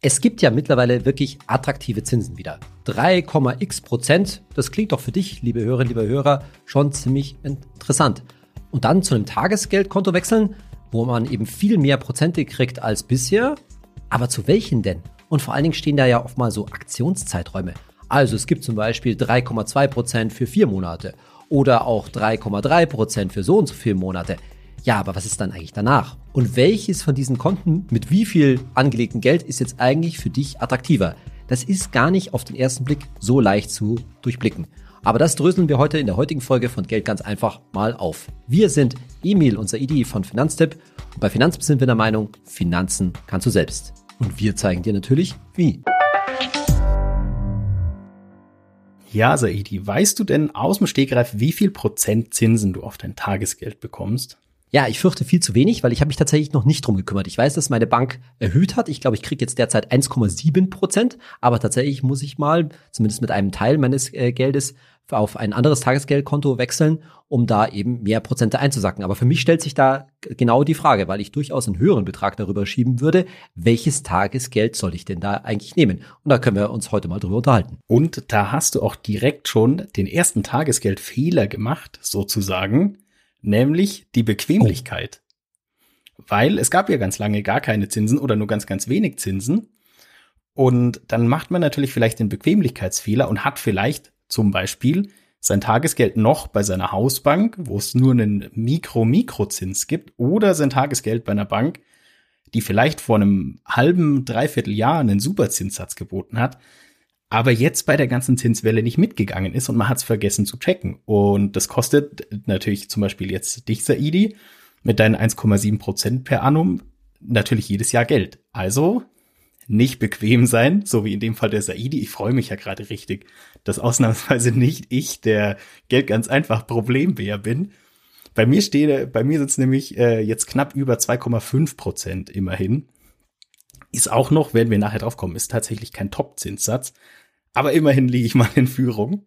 Es gibt ja mittlerweile wirklich attraktive Zinsen wieder. 3,x Prozent, das klingt doch für dich, liebe Hörerinnen, liebe Hörer, schon ziemlich interessant. Und dann zu einem Tagesgeldkonto wechseln, wo man eben viel mehr Prozente kriegt als bisher. Aber zu welchen denn? Und vor allen Dingen stehen da ja oft mal so Aktionszeiträume. Also es gibt zum Beispiel 3,2 Prozent für vier Monate oder auch 3,3 Prozent für so und so viele Monate. Ja, aber was ist dann eigentlich danach? Und welches von diesen Konten mit wie viel angelegten Geld ist jetzt eigentlich für dich attraktiver? Das ist gar nicht auf den ersten Blick so leicht zu durchblicken. Aber das dröseln wir heute in der heutigen Folge von Geld ganz einfach mal auf. Wir sind Emil, unser ID von Finanztipp. Und bei Finanztipp sind wir der Meinung, Finanzen kannst du selbst. Und wir zeigen dir natürlich, wie. Ja, Saidi, weißt du denn aus dem Stegreif, wie viel Prozent Zinsen du auf dein Tagesgeld bekommst? Ja, ich fürchte viel zu wenig, weil ich habe mich tatsächlich noch nicht drum gekümmert. Ich weiß, dass meine Bank erhöht hat. Ich glaube, ich kriege jetzt derzeit 1,7 Prozent, aber tatsächlich muss ich mal, zumindest mit einem Teil meines äh, Geldes, auf ein anderes Tagesgeldkonto wechseln, um da eben mehr Prozente einzusacken. Aber für mich stellt sich da genau die Frage, weil ich durchaus einen höheren Betrag darüber schieben würde, welches Tagesgeld soll ich denn da eigentlich nehmen? Und da können wir uns heute mal drüber unterhalten. Und da hast du auch direkt schon den ersten Tagesgeldfehler gemacht, sozusagen, nämlich die Bequemlichkeit. Oh. Weil es gab ja ganz lange gar keine Zinsen oder nur ganz, ganz wenig Zinsen. Und dann macht man natürlich vielleicht den Bequemlichkeitsfehler und hat vielleicht zum Beispiel sein Tagesgeld noch bei seiner Hausbank, wo es nur einen Mikro-Mikrozins gibt, oder sein Tagesgeld bei einer Bank, die vielleicht vor einem halben, dreiviertel Jahr einen Superzinssatz geboten hat, aber jetzt bei der ganzen Zinswelle nicht mitgegangen ist und man hat es vergessen zu checken. Und das kostet natürlich zum Beispiel jetzt dich, Saidi, mit deinen 1,7 Prozent per annum natürlich jedes Jahr Geld. Also nicht bequem sein, so wie in dem Fall der Saidi. Ich freue mich ja gerade richtig, dass ausnahmsweise nicht ich, der Geld ganz einfach Problembär bin. Bei mir steht, bei mir sitzt nämlich äh, jetzt knapp über 2,5 Prozent immerhin. Ist auch noch, werden wir nachher drauf kommen, ist tatsächlich kein Top-Zinssatz. Aber immerhin liege ich mal in Führung.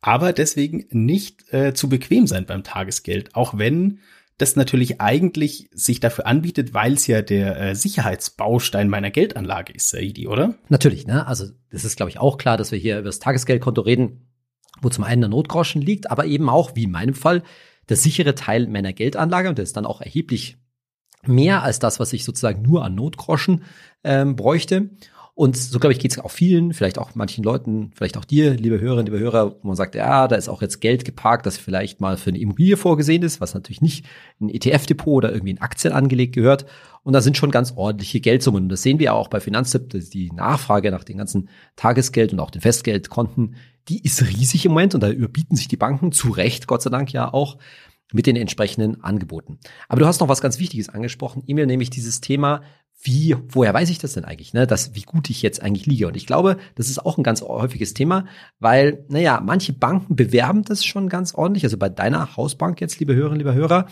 Aber deswegen nicht äh, zu bequem sein beim Tagesgeld, auch wenn das natürlich eigentlich sich dafür anbietet, weil es ja der äh, Sicherheitsbaustein meiner Geldanlage ist, Saidi, oder? Natürlich, ne? Also das ist, glaube ich, auch klar, dass wir hier über das Tagesgeldkonto reden, wo zum einen der Notgroschen liegt, aber eben auch, wie in meinem Fall, der sichere Teil meiner Geldanlage und der ist dann auch erheblich mehr als das, was ich sozusagen nur an Notgroschen ähm, bräuchte. Und so, glaube ich, geht es auch vielen, vielleicht auch manchen Leuten, vielleicht auch dir, liebe Hörerinnen, liebe Hörer, wo man sagt, ja, da ist auch jetzt Geld geparkt, das vielleicht mal für eine Immobilie vorgesehen ist, was natürlich nicht ein ETF-Depot oder irgendwie in Aktien angelegt gehört. Und da sind schon ganz ordentliche Geldsummen. Und das sehen wir auch bei Finanztipp, die Nachfrage nach den ganzen Tagesgeld und auch den Festgeldkonten, die ist riesig im Moment und da überbieten sich die Banken zu Recht, Gott sei Dank ja auch, mit den entsprechenden Angeboten. Aber du hast noch was ganz Wichtiges angesprochen, E-Mail, nämlich dieses Thema, wie, woher weiß ich das denn eigentlich, ne, dass, wie gut ich jetzt eigentlich liege? Und ich glaube, das ist auch ein ganz häufiges Thema, weil, naja, manche Banken bewerben das schon ganz ordentlich. Also bei deiner Hausbank jetzt, liebe Hörerinnen, lieber Hörer,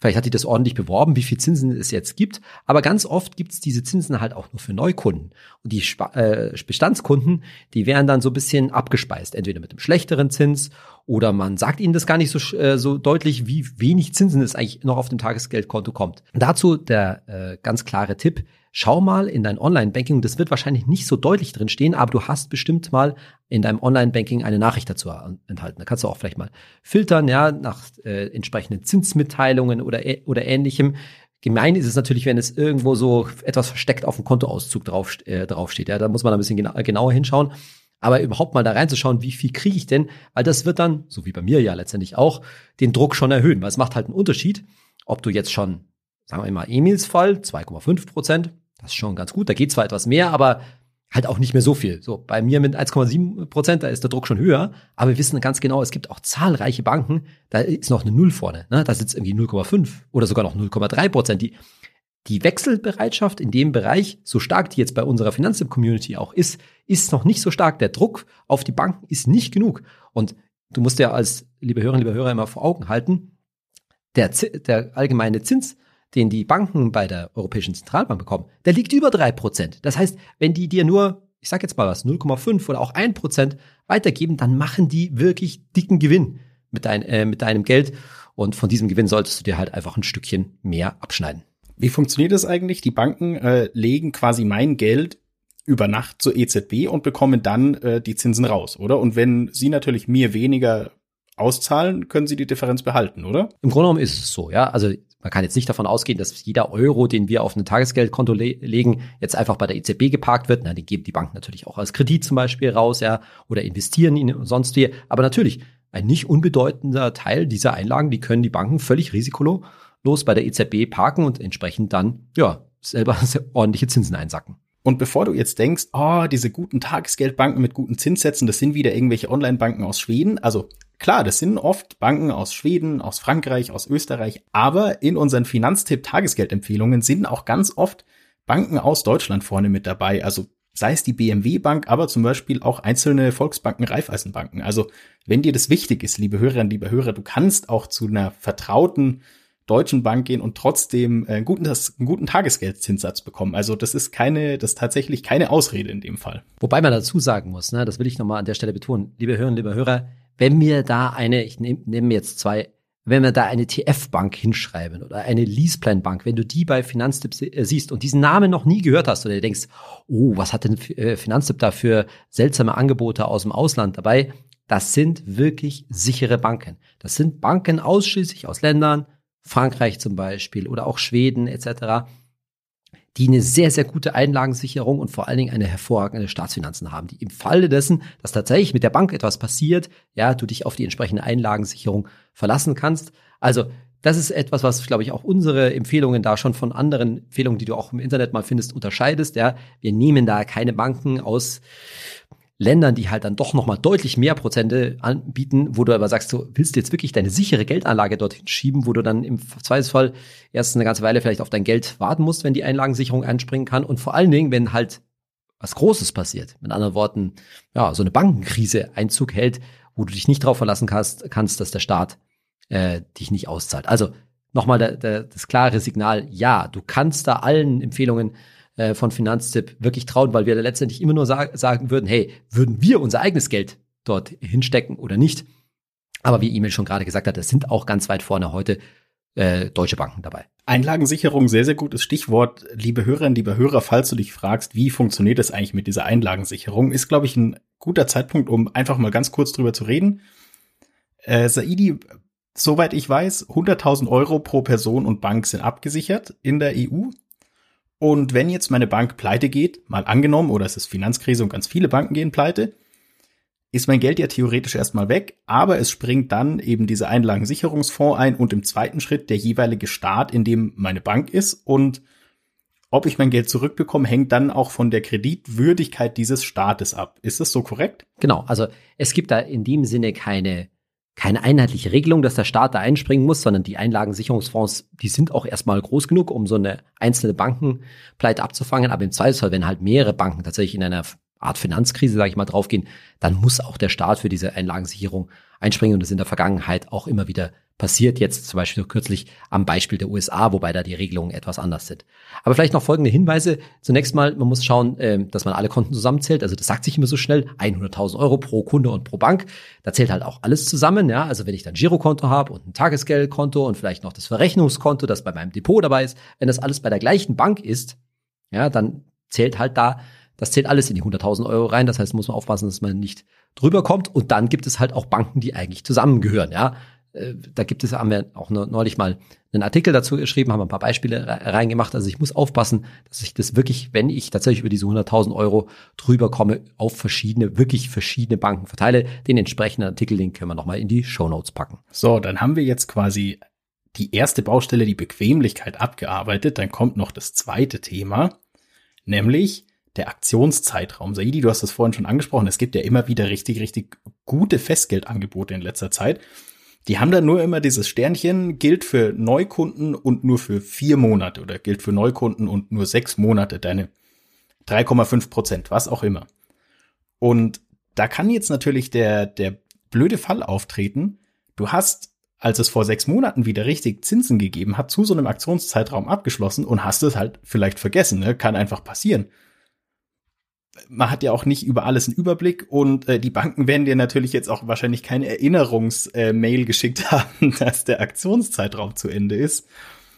Vielleicht hat die das ordentlich beworben, wie viel Zinsen es jetzt gibt. Aber ganz oft gibt es diese Zinsen halt auch nur für Neukunden. Und die äh, Bestandskunden, die werden dann so ein bisschen abgespeist. Entweder mit einem schlechteren Zins oder man sagt ihnen das gar nicht so, äh, so deutlich, wie wenig Zinsen es eigentlich noch auf dem Tagesgeldkonto kommt. Und dazu der äh, ganz klare Tipp. Schau mal in dein Online-Banking, das wird wahrscheinlich nicht so deutlich drin stehen, aber du hast bestimmt mal in deinem Online-Banking eine Nachricht dazu enthalten. Da kannst du auch vielleicht mal filtern, ja, nach äh, entsprechenden Zinsmitteilungen oder, oder ähnlichem. Gemein ist es natürlich, wenn es irgendwo so etwas versteckt auf dem Kontoauszug drauf, äh, draufsteht. Ja, da muss man ein bisschen gena genauer hinschauen. Aber überhaupt mal da reinzuschauen, wie viel kriege ich denn? Weil das wird dann, so wie bei mir ja letztendlich auch, den Druck schon erhöhen. Weil es macht halt einen Unterschied, ob du jetzt schon, sagen wir mal, Emils Fall, 2,5 Prozent, das ist schon ganz gut. Da geht zwar etwas mehr, aber halt auch nicht mehr so viel. So, bei mir mit 1,7 Prozent, da ist der Druck schon höher. Aber wir wissen ganz genau, es gibt auch zahlreiche Banken, da ist noch eine Null vorne. Ne? Da sitzt irgendwie 0,5 oder sogar noch 0,3 Prozent. Die, die Wechselbereitschaft in dem Bereich, so stark die jetzt bei unserer Finanztipp-Community auch ist, ist noch nicht so stark. Der Druck auf die Banken ist nicht genug. Und du musst ja als, liebe Hörerinnen, liebe Hörer, immer vor Augen halten, der, der allgemeine Zins den die Banken bei der Europäischen Zentralbank bekommen, der liegt über drei Prozent. Das heißt, wenn die dir nur, ich sag jetzt mal was, 0,5 oder auch ein Prozent weitergeben, dann machen die wirklich dicken Gewinn mit, dein, äh, mit deinem Geld. Und von diesem Gewinn solltest du dir halt einfach ein Stückchen mehr abschneiden. Wie funktioniert das eigentlich? Die Banken äh, legen quasi mein Geld über Nacht zur EZB und bekommen dann äh, die Zinsen raus, oder? Und wenn Sie natürlich mir weniger auszahlen, können Sie die Differenz behalten, oder? Im Grunde genommen ist es so, ja. Also man kann jetzt nicht davon ausgehen, dass jeder Euro, den wir auf ein Tagesgeldkonto le legen, jetzt einfach bei der EZB geparkt wird. Na, den geben die Banken natürlich auch als Kredit zum Beispiel raus, ja, oder investieren ihn und sonst wie. Aber natürlich, ein nicht unbedeutender Teil dieser Einlagen, die können die Banken völlig risikolos bei der EZB parken und entsprechend dann, ja, selber ordentliche Zinsen einsacken. Und bevor du jetzt denkst, oh, diese guten Tagesgeldbanken mit guten Zinssätzen, das sind wieder irgendwelche Online-Banken aus Schweden. Also klar, das sind oft Banken aus Schweden, aus Frankreich, aus Österreich. Aber in unseren Finanztipp-Tagesgeldempfehlungen sind auch ganz oft Banken aus Deutschland vorne mit dabei. Also sei es die BMW Bank, aber zum Beispiel auch einzelne Volksbanken, Raiffeisenbanken. Also wenn dir das wichtig ist, liebe Hörerinnen, liebe Hörer, du kannst auch zu einer vertrauten Deutschen Bank gehen und trotzdem äh, einen guten, einen guten Tagesgeldzinssatz bekommen. Also das ist keine, das ist tatsächlich keine Ausrede in dem Fall. Wobei man dazu sagen muss, ne, das will ich nochmal an der Stelle betonen, liebe Hörerinnen, liebe Hörer, wenn wir da eine, ich nehme nehm jetzt zwei, wenn wir da eine TF-Bank hinschreiben oder eine Leaseplan-Bank, wenn du die bei Finanztipp äh, siehst und diesen Namen noch nie gehört hast oder du denkst, oh, was hat denn äh, Finanztipp da für seltsame Angebote aus dem Ausland dabei? Das sind wirklich sichere Banken. Das sind Banken ausschließlich aus Ländern, Frankreich zum Beispiel oder auch Schweden etc., die eine sehr, sehr gute Einlagensicherung und vor allen Dingen eine hervorragende Staatsfinanzen haben, die im Falle dessen, dass tatsächlich mit der Bank etwas passiert, ja, du dich auf die entsprechende Einlagensicherung verlassen kannst. Also das ist etwas, was, glaube ich, auch unsere Empfehlungen da schon von anderen Empfehlungen, die du auch im Internet mal findest, unterscheidest. Ja, wir nehmen da keine Banken aus Ländern, die halt dann doch nochmal deutlich mehr Prozente anbieten, wo du aber sagst, du willst jetzt wirklich deine sichere Geldanlage dorthin schieben, wo du dann im Zweifelsfall erst eine ganze Weile vielleicht auf dein Geld warten musst, wenn die Einlagensicherung einspringen kann und vor allen Dingen, wenn halt was Großes passiert. Mit anderen Worten, ja, so eine Bankenkrise Einzug hält, wo du dich nicht darauf verlassen kannst, kannst dass der Staat äh, dich nicht auszahlt. Also nochmal das klare Signal, ja, du kannst da allen Empfehlungen äh, von Finanztipp wirklich trauen, weil wir letztendlich immer nur sag, sagen würden, hey, würden wir unser eigenes Geld dort hinstecken oder nicht? Aber wie Emil schon gerade gesagt hat, es sind auch ganz weit vorne heute äh, deutsche Banken dabei. Einlagensicherung, sehr, sehr gutes Stichwort. Liebe Hörerinnen, liebe Hörer, falls du dich fragst, wie funktioniert das eigentlich mit dieser Einlagensicherung, ist, glaube ich, ein guter Zeitpunkt, um einfach mal ganz kurz drüber zu reden. Äh, Saidi, soweit ich weiß, 100.000 Euro pro Person und Bank sind abgesichert in der EU. Und wenn jetzt meine Bank pleite geht, mal angenommen, oder es ist Finanzkrise und ganz viele Banken gehen pleite, ist mein Geld ja theoretisch erstmal weg, aber es springt dann eben dieser Einlagensicherungsfonds ein und im zweiten Schritt der jeweilige Staat, in dem meine Bank ist und ob ich mein Geld zurückbekomme, hängt dann auch von der Kreditwürdigkeit dieses Staates ab. Ist das so korrekt? Genau, also es gibt da in dem Sinne keine keine einheitliche Regelung, dass der Staat da einspringen muss, sondern die Einlagensicherungsfonds, die sind auch erstmal groß genug, um so eine einzelne Bankenpleite abzufangen. Aber im Zweifelsfall, wenn halt mehrere Banken tatsächlich in einer Art Finanzkrise, sage ich mal, draufgehen, dann muss auch der Staat für diese Einlagensicherung einspringen. Und das ist in der Vergangenheit auch immer wieder passiert. Jetzt zum Beispiel kürzlich am Beispiel der USA, wobei da die Regelungen etwas anders sind. Aber vielleicht noch folgende Hinweise. Zunächst mal, man muss schauen, äh, dass man alle Konten zusammenzählt. Also das sagt sich immer so schnell, 100.000 Euro pro Kunde und pro Bank. Da zählt halt auch alles zusammen. Ja, also wenn ich dann Girokonto habe und ein Tagesgeldkonto und vielleicht noch das Verrechnungskonto, das bei meinem Depot dabei ist, wenn das alles bei der gleichen Bank ist, ja, dann zählt halt da das zählt alles in die 100.000 Euro rein. Das heißt, muss man aufpassen, dass man nicht drüber kommt. Und dann gibt es halt auch Banken, die eigentlich zusammengehören. Ja, da gibt es, haben wir auch neulich mal einen Artikel dazu geschrieben, haben ein paar Beispiele reingemacht. Also ich muss aufpassen, dass ich das wirklich, wenn ich tatsächlich über diese 100.000 Euro drüber komme, auf verschiedene, wirklich verschiedene Banken verteile. Den entsprechenden Artikel, den können wir nochmal in die Show Notes packen. So, dann haben wir jetzt quasi die erste Baustelle, die Bequemlichkeit abgearbeitet. Dann kommt noch das zweite Thema, nämlich der Aktionszeitraum. Saidi, du hast das vorhin schon angesprochen. Es gibt ja immer wieder richtig, richtig gute Festgeldangebote in letzter Zeit. Die haben dann nur immer dieses Sternchen, gilt für Neukunden und nur für vier Monate oder gilt für Neukunden und nur sechs Monate, deine 3,5 Prozent, was auch immer. Und da kann jetzt natürlich der, der blöde Fall auftreten. Du hast, als es vor sechs Monaten wieder richtig Zinsen gegeben hat, zu so einem Aktionszeitraum abgeschlossen und hast es halt vielleicht vergessen, ne? kann einfach passieren man hat ja auch nicht über alles einen Überblick und äh, die Banken werden dir natürlich jetzt auch wahrscheinlich keine Erinnerungsmail äh, geschickt haben, dass der Aktionszeitraum zu Ende ist.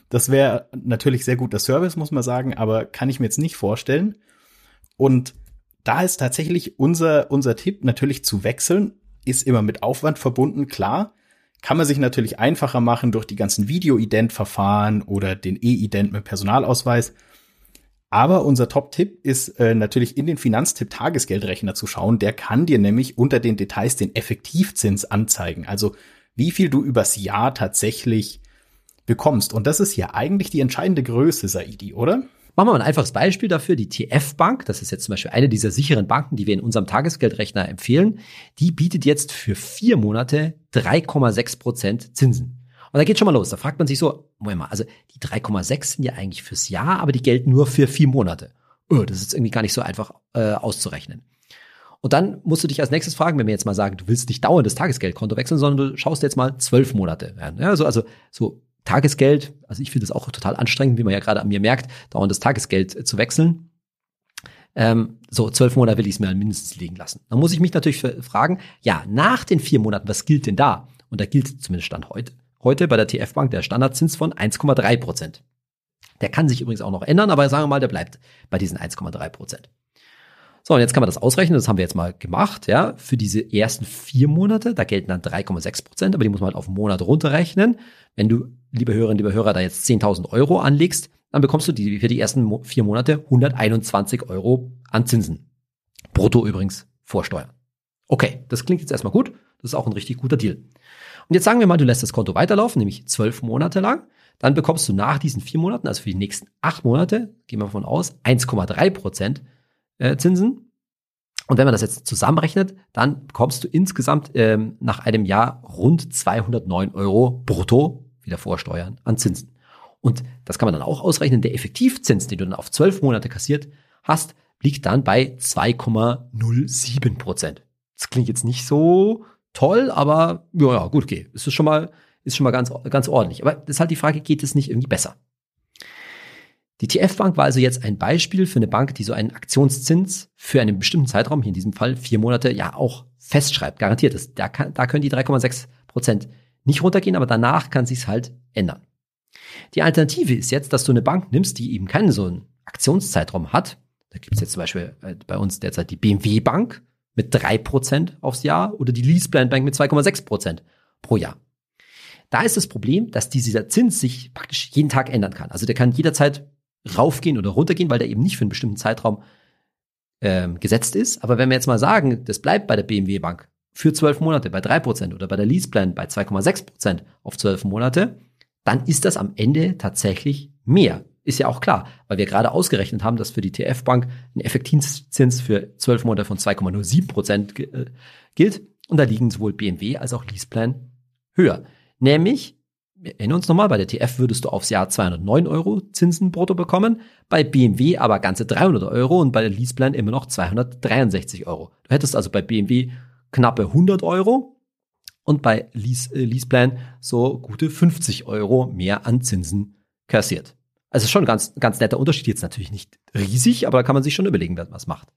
Das wäre natürlich sehr guter Service, muss man sagen, aber kann ich mir jetzt nicht vorstellen. Und da ist tatsächlich unser, unser Tipp natürlich zu wechseln, ist immer mit Aufwand verbunden, klar. Kann man sich natürlich einfacher machen durch die ganzen Video-Ident-Verfahren oder den E-Ident mit Personalausweis. Aber unser Top-Tipp ist äh, natürlich in den Finanztipp-Tagesgeldrechner zu schauen. Der kann dir nämlich unter den Details den Effektivzins anzeigen. Also wie viel du übers Jahr tatsächlich bekommst. Und das ist ja eigentlich die entscheidende Größe, Saidi, oder? Machen wir mal ein einfaches Beispiel dafür. Die TF-Bank, das ist jetzt zum Beispiel eine dieser sicheren Banken, die wir in unserem Tagesgeldrechner empfehlen, die bietet jetzt für vier Monate 3,6 Prozent Zinsen. Und da geht schon mal los. Da fragt man sich so, Moment mal, also die 3,6 sind ja eigentlich fürs Jahr, aber die gelten nur für vier Monate. Oh, das ist irgendwie gar nicht so einfach äh, auszurechnen. Und dann musst du dich als nächstes fragen, wenn wir jetzt mal sagen, du willst nicht dauernd das Tagesgeldkonto wechseln, sondern du schaust jetzt mal zwölf Monate. Ja, also, also so Tagesgeld, also ich finde das auch total anstrengend, wie man ja gerade an mir merkt, dauernd das Tagesgeld äh, zu wechseln. Ähm, so, zwölf Monate will ich es mir mindestens liegen lassen. Dann muss ich mich natürlich fragen, ja, nach den vier Monaten, was gilt denn da? Und da gilt zumindest Stand heute, heute bei der TF-Bank der Standardzins von 1,3 Prozent. Der kann sich übrigens auch noch ändern, aber sagen wir mal, der bleibt bei diesen 1,3 Prozent. So, und jetzt kann man das ausrechnen, das haben wir jetzt mal gemacht, ja, für diese ersten vier Monate, da gelten dann 3,6 Prozent, aber die muss man halt auf einen Monat runterrechnen. Wenn du, liebe Hörerinnen, liebe Hörer, da jetzt 10.000 Euro anlegst, dann bekommst du die, für die ersten vier Monate 121 Euro an Zinsen. Brutto übrigens vor Steuern. Okay, das klingt jetzt erstmal gut, das ist auch ein richtig guter Deal. Und jetzt sagen wir mal, du lässt das Konto weiterlaufen, nämlich zwölf Monate lang. Dann bekommst du nach diesen vier Monaten, also für die nächsten acht Monate, gehen wir davon aus, 1,3 Prozent äh, Zinsen. Und wenn man das jetzt zusammenrechnet, dann bekommst du insgesamt ähm, nach einem Jahr rund 209 Euro brutto, wieder vorsteuern, an Zinsen. Und das kann man dann auch ausrechnen. Der Effektivzins, den du dann auf zwölf Monate kassiert hast, liegt dann bei 2,07 Prozent. Das klingt jetzt nicht so toll, aber ja, gut, okay. Es ist schon mal, ist schon mal ganz, ganz ordentlich. Aber das ist halt die Frage, geht es nicht irgendwie besser? Die TF-Bank war also jetzt ein Beispiel für eine Bank, die so einen Aktionszins für einen bestimmten Zeitraum, hier in diesem Fall vier Monate, ja auch festschreibt, garantiert ist. Da, kann, da können die 3,6 Prozent nicht runtergehen, aber danach kann sich's halt ändern. Die Alternative ist jetzt, dass du eine Bank nimmst, die eben keinen so einen Aktionszeitraum hat. Da gibt es jetzt zum Beispiel äh, bei uns derzeit die BMW Bank mit drei Prozent aufs Jahr oder die Leaseplan Bank mit 2,6 Prozent pro Jahr. Da ist das Problem, dass dieser Zins sich praktisch jeden Tag ändern kann. Also der kann jederzeit raufgehen oder runtergehen, weil der eben nicht für einen bestimmten Zeitraum ähm, gesetzt ist. Aber wenn wir jetzt mal sagen, das bleibt bei der BMW Bank für zwölf Monate bei drei Prozent oder bei der Leaseplan bei 2,6 Prozent auf zwölf Monate, dann ist das am Ende tatsächlich mehr. Ist ja auch klar, weil wir gerade ausgerechnet haben, dass für die TF-Bank ein Effektivzins für zwölf Monate von 2,07 Prozent äh, gilt. Und da liegen sowohl BMW als auch Leaseplan höher. Nämlich wir erinnern uns nochmal, bei der TF würdest du aufs Jahr 209 Euro Zinsen brutto bekommen, bei BMW aber ganze 300 Euro und bei der Leaseplan immer noch 263 Euro. Du hättest also bei BMW knappe 100 Euro und bei Lease, äh, Leaseplan so gute 50 Euro mehr an Zinsen kassiert. Also schon ein ganz, ganz netter Unterschied, jetzt natürlich nicht riesig, aber da kann man sich schon überlegen, wer was macht.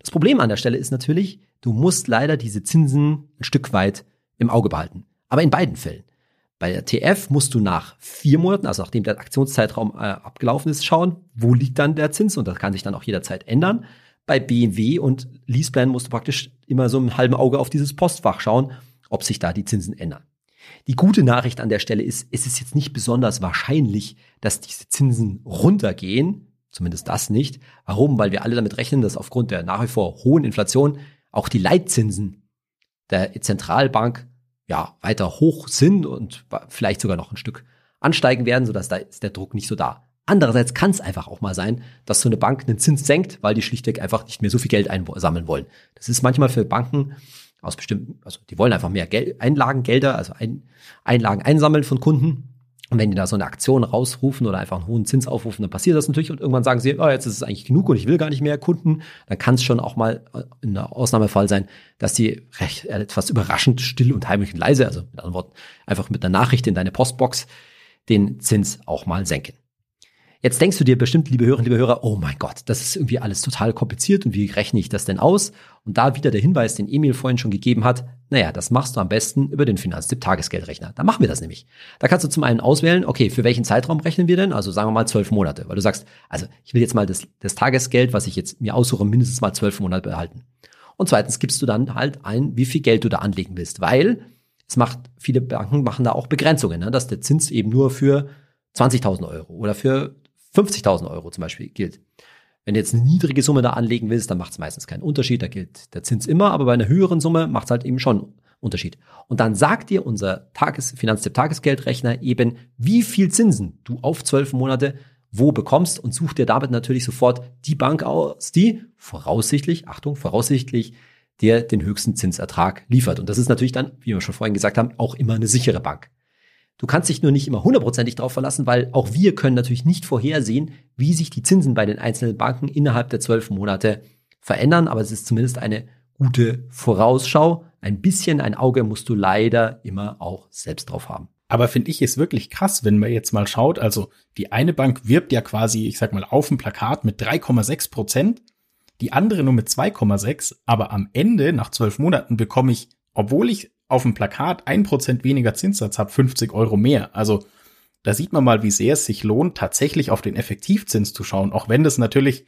Das Problem an der Stelle ist natürlich, du musst leider diese Zinsen ein Stück weit im Auge behalten. Aber in beiden Fällen. Bei der TF musst du nach vier Monaten, also nachdem der Aktionszeitraum äh, abgelaufen ist, schauen, wo liegt dann der Zins und das kann sich dann auch jederzeit ändern. Bei BMW und Leaseplan musst du praktisch immer so im halben Auge auf dieses Postfach schauen, ob sich da die Zinsen ändern. Die gute Nachricht an der Stelle ist, es ist jetzt nicht besonders wahrscheinlich, dass diese Zinsen runtergehen. Zumindest das nicht. Warum? Weil wir alle damit rechnen, dass aufgrund der nach wie vor hohen Inflation auch die Leitzinsen der Zentralbank ja, weiter hoch sind und vielleicht sogar noch ein Stück ansteigen werden, sodass da ist der Druck nicht so da. Andererseits kann es einfach auch mal sein, dass so eine Bank einen Zins senkt, weil die schlichtweg einfach nicht mehr so viel Geld einsammeln wollen. Das ist manchmal für Banken aus bestimmten, also die wollen einfach mehr Geld, Einlagengelder, also ein, Einlagen einsammeln von Kunden. Und wenn die da so eine Aktion rausrufen oder einfach einen hohen Zins aufrufen, dann passiert das natürlich und irgendwann sagen sie, oh, jetzt ist es eigentlich genug und ich will gar nicht mehr Kunden. Dann kann es schon auch mal in einem Ausnahmefall sein, dass die recht äh, etwas überraschend still und heimlich und leise, also mit anderen Worten, einfach mit einer Nachricht in deine Postbox den Zins auch mal senken. Jetzt denkst du dir bestimmt, liebe Hörerinnen, liebe Hörer, oh mein Gott, das ist irgendwie alles total kompliziert und wie rechne ich das denn aus? Und da wieder der Hinweis, den Emil vorhin schon gegeben hat, naja, das machst du am besten über den Finanztipp Tagesgeldrechner. Da machen wir das nämlich. Da kannst du zum einen auswählen, okay, für welchen Zeitraum rechnen wir denn? Also sagen wir mal zwölf Monate, weil du sagst, also ich will jetzt mal das, das Tagesgeld, was ich jetzt mir aussuche, mindestens mal zwölf Monate behalten. Und zweitens gibst du dann halt ein, wie viel Geld du da anlegen willst, weil es macht, viele Banken machen da auch Begrenzungen, ne, dass der Zins eben nur für 20.000 Euro oder für 50.000 Euro zum Beispiel gilt. Wenn du jetzt eine niedrige Summe da anlegen willst, dann macht es meistens keinen Unterschied, da gilt der Zins immer, aber bei einer höheren Summe macht es halt eben schon Unterschied. Und dann sagt dir unser Tages Finanztipp Tagesgeldrechner eben, wie viel Zinsen du auf zwölf Monate wo bekommst und such dir damit natürlich sofort die Bank aus, die voraussichtlich, Achtung, voraussichtlich dir den höchsten Zinsertrag liefert. Und das ist natürlich dann, wie wir schon vorhin gesagt haben, auch immer eine sichere Bank. Du kannst dich nur nicht immer hundertprozentig darauf verlassen, weil auch wir können natürlich nicht vorhersehen, wie sich die Zinsen bei den einzelnen Banken innerhalb der zwölf Monate verändern. Aber es ist zumindest eine gute Vorausschau. Ein bisschen ein Auge musst du leider immer auch selbst drauf haben. Aber finde ich es wirklich krass, wenn man jetzt mal schaut. Also die eine Bank wirbt ja quasi, ich sag mal, auf dem Plakat mit 3,6 Prozent, die andere nur mit 2,6. Aber am Ende, nach zwölf Monaten, bekomme ich, obwohl ich auf dem Plakat ein Prozent weniger Zinssatz habe, 50 Euro mehr. Also da sieht man mal, wie sehr es sich lohnt, tatsächlich auf den Effektivzins zu schauen, auch wenn das natürlich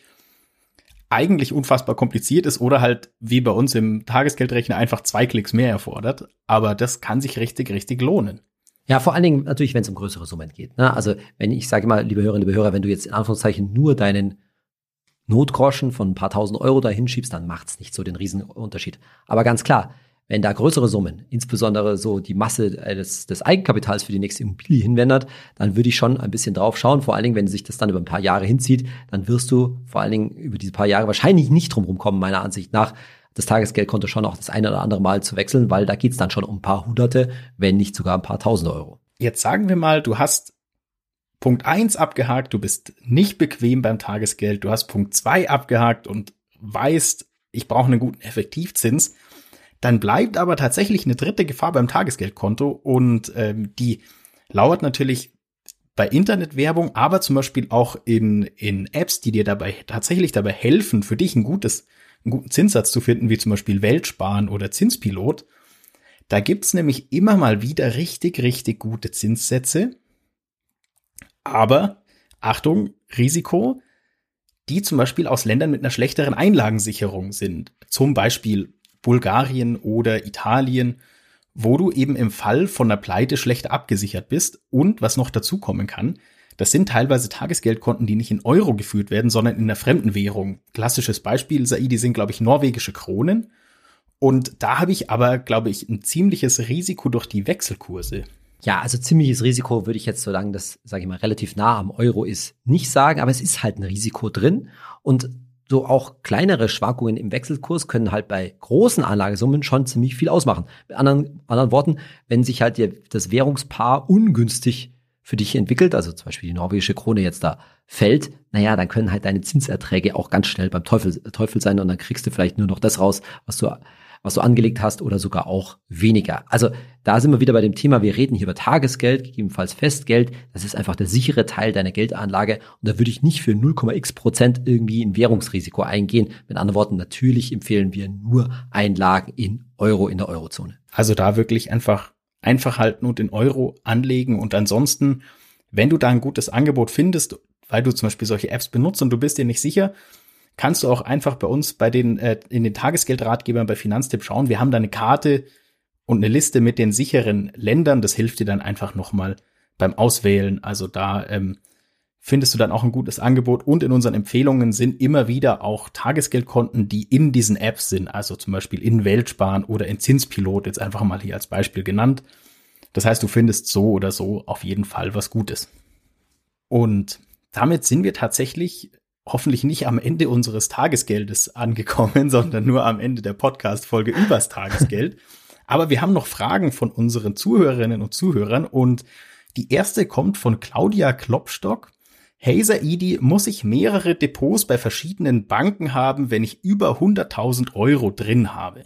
eigentlich unfassbar kompliziert ist oder halt wie bei uns im Tagesgeldrechner einfach zwei Klicks mehr erfordert. Aber das kann sich richtig, richtig lohnen. Ja, vor allen Dingen natürlich, wenn es um größere Summen geht. Ne? Also wenn ich sage mal, liebe Hörerinnen, liebe Hörer, wenn du jetzt in Anführungszeichen nur deinen Notgroschen von ein paar tausend Euro dahin schiebst, dann macht's nicht so den Riesenunterschied. Aber ganz klar, wenn da größere Summen, insbesondere so die Masse äh, des, des Eigenkapitals für die nächste Immobilie hinwendert, dann würde ich schon ein bisschen drauf schauen. Vor allen Dingen, wenn sich das dann über ein paar Jahre hinzieht, dann wirst du vor allen Dingen über diese paar Jahre wahrscheinlich nicht drum kommen, meiner Ansicht nach, das Tagesgeldkonto schon auch das eine oder andere Mal zu wechseln, weil da geht's dann schon um ein paar Hunderte, wenn nicht sogar ein paar Tausende Euro. Jetzt sagen wir mal, du hast Punkt eins abgehakt, du bist nicht bequem beim Tagesgeld, du hast Punkt zwei abgehakt und weißt, ich brauche einen guten Effektivzins. Dann bleibt aber tatsächlich eine dritte Gefahr beim Tagesgeldkonto und ähm, die lauert natürlich bei Internetwerbung, aber zum Beispiel auch in, in Apps, die dir dabei tatsächlich dabei helfen, für dich ein gutes, einen guten Zinssatz zu finden, wie zum Beispiel Weltsparen oder Zinspilot. Da gibt's nämlich immer mal wieder richtig, richtig gute Zinssätze. Aber Achtung, Risiko, die zum Beispiel aus Ländern mit einer schlechteren Einlagensicherung sind. Zum Beispiel Bulgarien oder Italien, wo du eben im Fall von einer Pleite schlecht abgesichert bist. Und was noch dazu kommen kann, das sind teilweise Tagesgeldkonten, die nicht in Euro geführt werden, sondern in einer fremden Währung. Klassisches Beispiel, Saidi sind, glaube ich, norwegische Kronen. Und da habe ich aber, glaube ich, ein ziemliches Risiko durch die Wechselkurse. Ja, also ziemliches Risiko würde ich jetzt so lange, das, sage ich mal, relativ nah am Euro ist, nicht sagen, aber es ist halt ein Risiko drin. Und so auch kleinere Schwankungen im Wechselkurs können halt bei großen Anlagesummen schon ziemlich viel ausmachen. Mit anderen, anderen Worten, wenn sich halt das Währungspaar ungünstig für dich entwickelt, also zum Beispiel die norwegische Krone jetzt da fällt, naja, dann können halt deine Zinserträge auch ganz schnell beim Teufel, Teufel sein und dann kriegst du vielleicht nur noch das raus, was du was du angelegt hast oder sogar auch weniger. Also da sind wir wieder bei dem Thema, wir reden hier über Tagesgeld, gegebenenfalls Festgeld. Das ist einfach der sichere Teil deiner Geldanlage und da würde ich nicht für 0,x Prozent irgendwie ein Währungsrisiko eingehen. Mit anderen Worten, natürlich empfehlen wir nur Einlagen in Euro in der Eurozone. Also da wirklich einfach einfach halten und in Euro anlegen und ansonsten, wenn du da ein gutes Angebot findest, weil du zum Beispiel solche Apps benutzt und du bist dir nicht sicher, kannst du auch einfach bei uns bei den äh, in den Tagesgeldratgebern bei Finanztipp schauen. Wir haben da eine Karte und eine Liste mit den sicheren Ländern. Das hilft dir dann einfach nochmal beim Auswählen. Also da ähm, findest du dann auch ein gutes Angebot. Und in unseren Empfehlungen sind immer wieder auch Tagesgeldkonten, die in diesen Apps sind. Also zum Beispiel in Weltsparen oder in Zinspilot, jetzt einfach mal hier als Beispiel genannt. Das heißt, du findest so oder so auf jeden Fall was Gutes. Und damit sind wir tatsächlich hoffentlich nicht am Ende unseres Tagesgeldes angekommen, sondern nur am Ende der Podcast-Folge übers Tagesgeld. Aber wir haben noch Fragen von unseren Zuhörerinnen und Zuhörern und die erste kommt von Claudia Klopstock. Hey Saidi, muss ich mehrere Depots bei verschiedenen Banken haben, wenn ich über 100.000 Euro drin habe?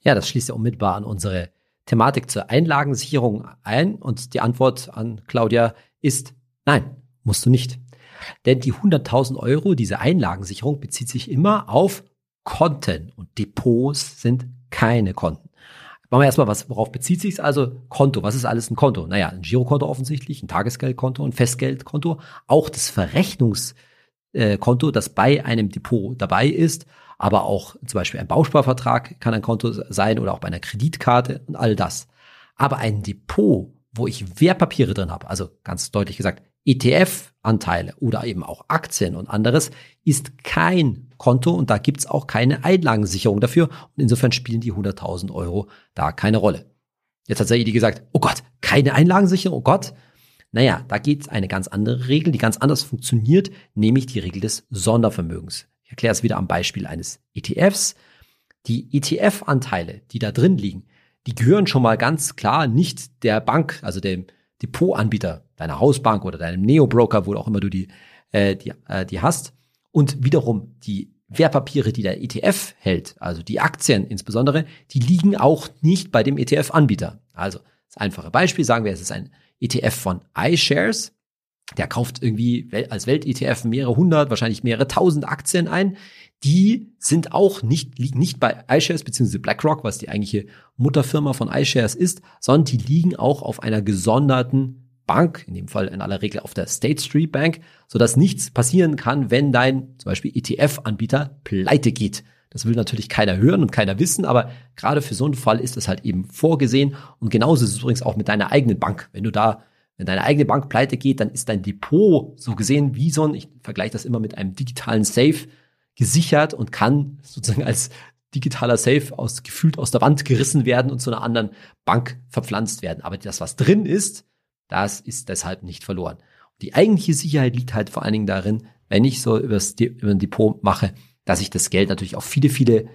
Ja, das schließt ja unmittelbar an unsere Thematik zur Einlagensicherung ein und die Antwort an Claudia ist nein, musst du nicht. Denn die 100.000 Euro, diese Einlagensicherung, bezieht sich immer auf Konten und Depots sind keine Konten. Machen wir erstmal, was, worauf bezieht sich Also Konto. Was ist alles ein Konto? Naja, ein Girokonto offensichtlich, ein Tagesgeldkonto, ein Festgeldkonto, auch das Verrechnungskonto, das bei einem Depot dabei ist, aber auch zum Beispiel ein Bausparvertrag kann ein Konto sein oder auch bei einer Kreditkarte und all das. Aber ein Depot, wo ich Wertpapiere drin habe, also ganz deutlich gesagt ETF-Anteile oder eben auch Aktien und anderes, ist kein Konto und da gibt's auch keine Einlagensicherung dafür. Und insofern spielen die 100.000 Euro da keine Rolle. Jetzt hat Saidi gesagt, oh Gott, keine Einlagensicherung, oh Gott. Naja, da gibt's eine ganz andere Regel, die ganz anders funktioniert, nämlich die Regel des Sondervermögens. Ich erkläre es wieder am Beispiel eines ETFs. Die ETF-Anteile, die da drin liegen, die gehören schon mal ganz klar nicht der Bank, also dem Depotanbieter, deiner Hausbank oder deinem Neo-Broker, wo auch immer du die, äh, die, äh, die hast. Und wiederum die Wertpapiere, die der ETF hält, also die Aktien insbesondere, die liegen auch nicht bei dem ETF-Anbieter. Also das einfache Beispiel, sagen wir, es ist ein ETF von iShares, der kauft irgendwie als Welt-ETF mehrere hundert, wahrscheinlich mehrere tausend Aktien ein die sind auch nicht, liegen nicht bei iShares bzw. BlackRock, was die eigentliche Mutterfirma von iShares ist, sondern die liegen auch auf einer gesonderten Bank, in dem Fall in aller Regel auf der State Street Bank, sodass nichts passieren kann, wenn dein zum Beispiel ETF-Anbieter pleite geht. Das will natürlich keiner hören und keiner wissen, aber gerade für so einen Fall ist das halt eben vorgesehen. Und genauso ist es übrigens auch mit deiner eigenen Bank. Wenn du da, wenn deine eigene Bank pleite geht, dann ist dein Depot so gesehen wie so ein, ich vergleiche das immer mit einem digitalen Safe, gesichert und kann sozusagen als digitaler Safe aus, gefühlt aus der Wand gerissen werden und zu einer anderen Bank verpflanzt werden. Aber das, was drin ist, das ist deshalb nicht verloren. Und die eigentliche Sicherheit liegt halt vor allen Dingen darin, wenn ich so übers, über ein Depot mache, dass ich das Geld natürlich auf viele, viele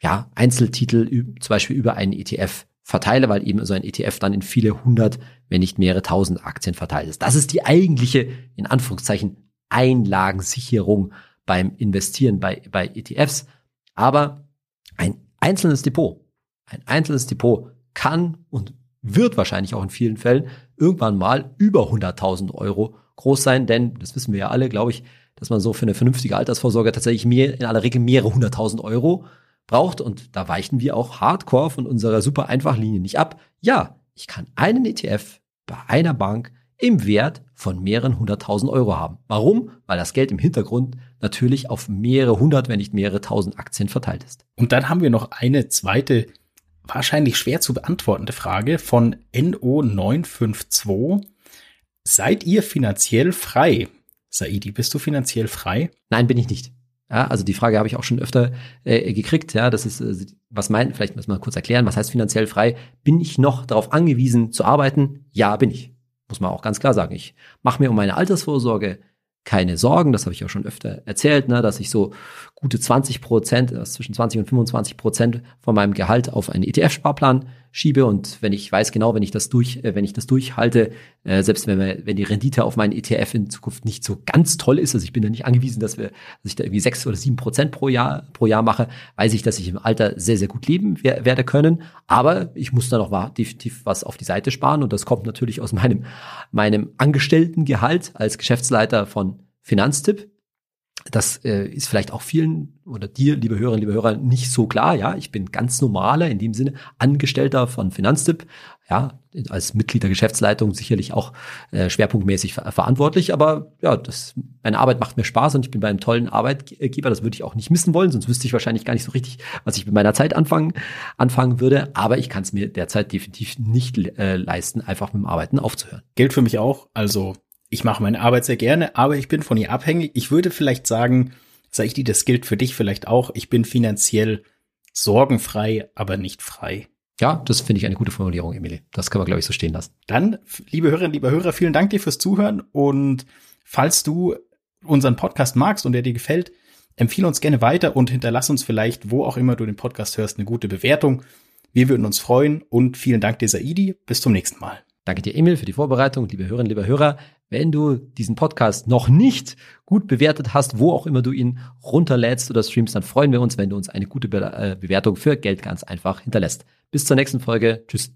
ja, Einzeltitel, zum Beispiel über einen ETF verteile, weil eben so ein ETF dann in viele hundert, wenn nicht mehrere tausend Aktien verteilt ist. Das ist die eigentliche, in Anführungszeichen, Einlagensicherung beim Investieren bei, bei ETFs. Aber ein einzelnes Depot, ein einzelnes Depot kann und wird wahrscheinlich auch in vielen Fällen irgendwann mal über 100.000 Euro groß sein, denn das wissen wir ja alle, glaube ich, dass man so für eine vernünftige Altersvorsorge tatsächlich mehr, in aller Regel mehrere hunderttausend Euro braucht und da weichen wir auch hardcore von unserer super einfachen Linie nicht ab. Ja, ich kann einen ETF bei einer Bank im Wert von mehreren hunderttausend Euro haben. Warum? Weil das Geld im Hintergrund natürlich auf mehrere hundert, wenn nicht mehrere tausend Aktien verteilt ist. Und dann haben wir noch eine zweite, wahrscheinlich schwer zu beantwortende Frage von NO952. Seid ihr finanziell frei? Saidi, bist du finanziell frei? Nein, bin ich nicht. Ja, also die Frage habe ich auch schon öfter äh, gekriegt. Ja, das ist, äh, was meint, vielleicht müssen wir kurz erklären, was heißt finanziell frei? Bin ich noch darauf angewiesen zu arbeiten? Ja, bin ich. Muss man auch ganz klar sagen. Ich mache mir um meine Altersvorsorge keine Sorgen, das habe ich auch schon öfter erzählt, ne, dass ich so gute 20 Prozent, zwischen 20 und 25 Prozent von meinem Gehalt auf einen ETF-Sparplan schiebe und wenn ich weiß genau, wenn ich das durch, äh, wenn ich das durchhalte, äh, selbst wenn wir, wenn die Rendite auf meinen ETF in Zukunft nicht so ganz toll ist, also ich bin da nicht angewiesen, dass wir, dass ich da irgendwie sechs oder sieben Prozent pro Jahr pro Jahr mache, weiß ich, dass ich im Alter sehr sehr gut leben wer werde können, aber ich muss da noch definitiv was auf die Seite sparen und das kommt natürlich aus meinem meinem Angestelltengehalt als Geschäftsleiter von Finanztipp das äh, ist vielleicht auch vielen oder dir, liebe Hörerinnen, liebe Hörer, nicht so klar. Ja, ich bin ganz normaler, in dem Sinne Angestellter von Finanztipp. Ja, als Mitglied der Geschäftsleitung sicherlich auch äh, schwerpunktmäßig ver verantwortlich. Aber ja, das, meine Arbeit macht mir Spaß und ich bin bei einem tollen Arbeitgeber. Das würde ich auch nicht missen wollen, sonst wüsste ich wahrscheinlich gar nicht so richtig, was ich mit meiner Zeit anfangen, anfangen würde. Aber ich kann es mir derzeit definitiv nicht äh, leisten, einfach mit dem Arbeiten aufzuhören. Gilt für mich auch. Also ich mache meine Arbeit sehr gerne, aber ich bin von ihr abhängig. Ich würde vielleicht sagen, Saidi, das gilt für dich vielleicht auch. Ich bin finanziell sorgenfrei, aber nicht frei. Ja, das finde ich eine gute Formulierung, Emily. Das kann man, glaube ich, so stehen lassen. Dann, liebe Hörerinnen, liebe Hörer, vielen Dank dir fürs Zuhören. Und falls du unseren Podcast magst und der dir gefällt, empfehle uns gerne weiter und hinterlass uns vielleicht, wo auch immer du den Podcast hörst, eine gute Bewertung. Wir würden uns freuen und vielen Dank dir, Saidi. Bis zum nächsten Mal. Danke dir, Emil, für die Vorbereitung. Liebe Hörerinnen, liebe Hörer, wenn du diesen Podcast noch nicht gut bewertet hast, wo auch immer du ihn runterlädst oder streamst, dann freuen wir uns, wenn du uns eine gute äh, Bewertung für Geld ganz einfach hinterlässt. Bis zur nächsten Folge. Tschüss.